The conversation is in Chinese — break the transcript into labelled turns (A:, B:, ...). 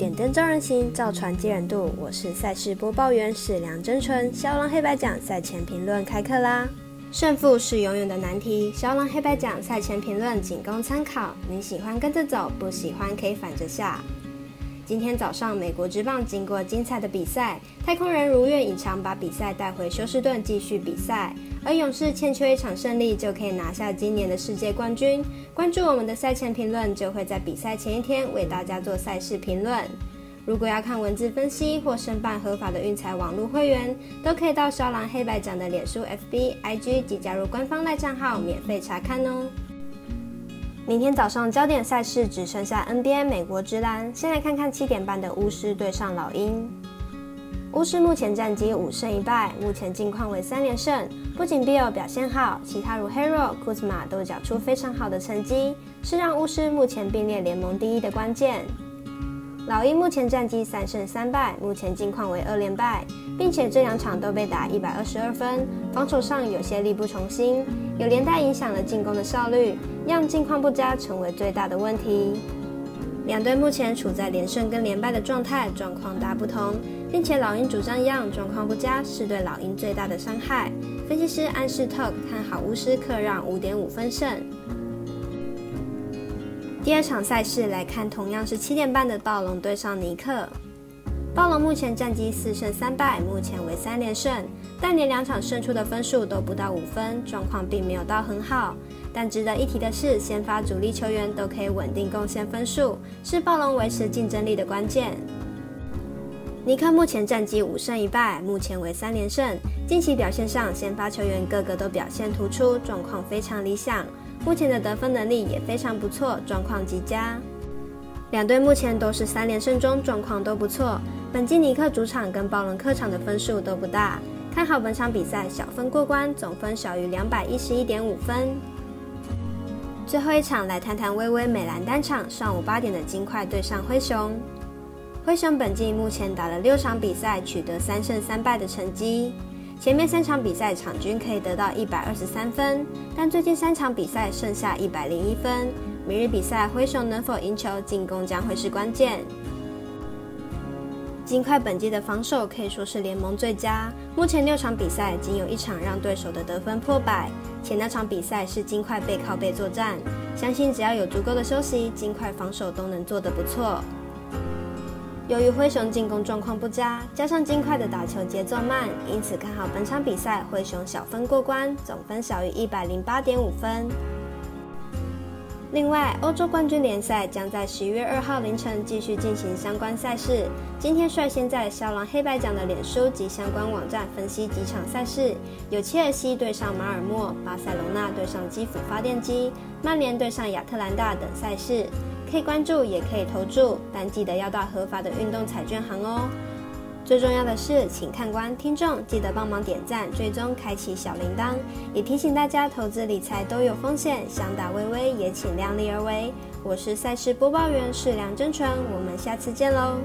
A: 点灯照人行，造船接人度。我是赛事播报员史梁真纯。肖郎黑白奖赛前评论开课啦！胜负是永远的难题，肖郎黑白奖赛前评论仅供参考。你喜欢跟着走，不喜欢可以反着下。今天早上，美国职棒经过精彩的比赛，太空人如愿以偿把比赛带回休斯顿继续比赛，而勇士欠缺一场胜利就可以拿下今年的世界冠军。关注我们的赛前评论，就会在比赛前一天为大家做赛事评论。如果要看文字分析或申办合法的运彩网络会员，都可以到肖郎黑白奖的脸书、FB、IG 及加入官方赖账号免费查看哦。明天早上焦点赛事只剩下 NBA 美国之篮，先来看看七点半的巫师对上老鹰。巫师目前战绩五胜一败，目前近况为三连胜。不仅 Bill 表现好，其他如 Hero、Kuzma 都缴出非常好的成绩，是让巫师目前并列联盟第一的关键。老鹰目前战绩三胜三败，目前近况为二连败，并且这两场都被打一百二十二分，防守上有些力不从心，有连带影响了进攻的效率，让近况不佳成为最大的问题。两队目前处在连胜跟连败的状态，状况大不同，并且老鹰主张一样，状况不佳是对老鹰最大的伤害。分析师安士特看好巫师客让五点五分胜。第二场赛事来看，同样是七点半的暴龙对上尼克。暴龙目前战绩四胜三败，目前为三连胜，但连两场胜出的分数都不到五分，状况并没有到很好。但值得一提的是，先发主力球员都可以稳定贡献分数，是暴龙维持竞争力的关键。尼克目前战绩五胜一败，目前为三连胜，近期表现上，先发球员个个都表现突出，状况非常理想。目前的得分能力也非常不错，状况极佳。两队目前都是三连胜中，状况都不错。本季尼克主场跟暴龙客场的分数都不大，看好本场比赛小分过关，总分小于两百一十一点五分。最后一场来谈谈微微美兰单场，上午八点的金块对上灰熊。灰熊本季目前打了六场比赛，取得三胜三败的成绩。前面三场比赛场均可以得到一百二十三分，但最近三场比赛剩下一百零一分。明日比赛灰熊能否赢球，进攻将会是关键。金块本季的防守可以说是联盟最佳，目前六场比赛仅有一场让对手的得分破百，且那场比赛是金块背靠背作战。相信只要有足够的休息，金块防守都能做得不错。由于灰熊进攻状况不佳，加上金块的打球节奏慢，因此看好本场比赛灰熊小分过关，总分小于一百零八点五分。另外，欧洲冠军联赛将在十一月二号凌晨继续进行相关赛事。今天率先在肖狼黑白奖的脸书及相关网站分析几场赛事，有切尔西对上马尔默、巴塞罗那对上基辅发电机、曼联对上亚特兰大等赛事。可以关注，也可以投注，但记得要到合法的运动彩券行哦。最重要的是，请看官、听众记得帮忙点赞、最终、开启小铃铛，也提醒大家，投资理财都有风险，想打微微也请量力而为。我是赛事播报员，是梁真纯，我们下次见喽。